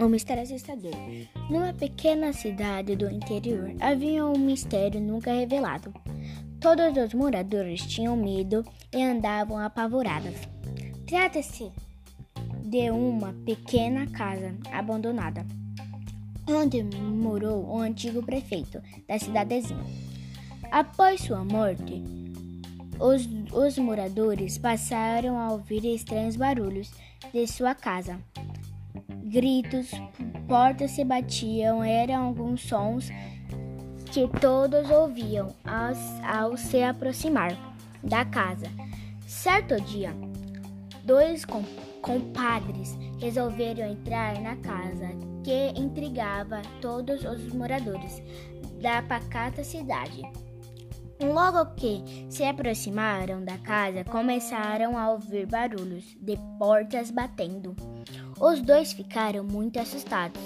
Um mistério assustador. Numa pequena cidade do interior havia um mistério nunca revelado. Todos os moradores tinham medo e andavam apavorados. Trata-se de uma pequena casa abandonada, onde morou o antigo prefeito da cidadezinha. Após sua morte, os, os moradores passaram a ouvir estranhos barulhos de sua casa gritos, portas se batiam, eram alguns sons que todos ouviam ao, ao se aproximar da casa. Certo dia, dois compadres resolveram entrar na casa que intrigava todos os moradores da pacata cidade. Logo que se aproximaram da casa, começaram a ouvir barulhos de portas batendo. Os dois ficaram muito assustados,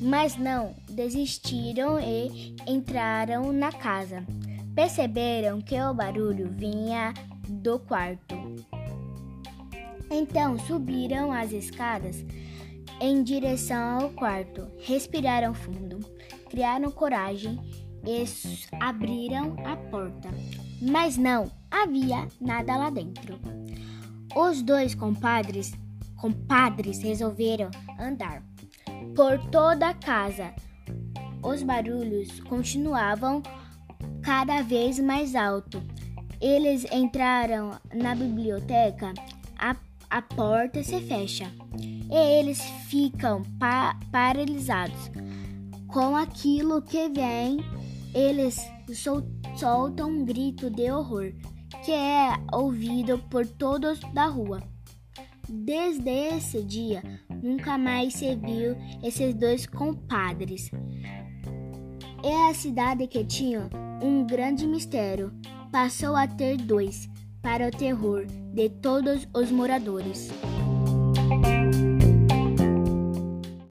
mas não desistiram e entraram na casa. Perceberam que o barulho vinha do quarto. Então subiram as escadas em direção ao quarto, respiraram fundo, criaram coragem e abriram a porta. Mas não havia nada lá dentro. Os dois compadres compadres resolveram andar por toda a casa. Os barulhos continuavam cada vez mais alto. Eles entraram na biblioteca, a, a porta se fecha e eles ficam pa paralisados com aquilo que vem. Eles sol soltam um grito de horror que é ouvido por todos da rua. Desde esse dia, nunca mais se viu esses dois compadres. É a cidade que tinha um grande mistério passou a ter dois, para o terror de todos os moradores.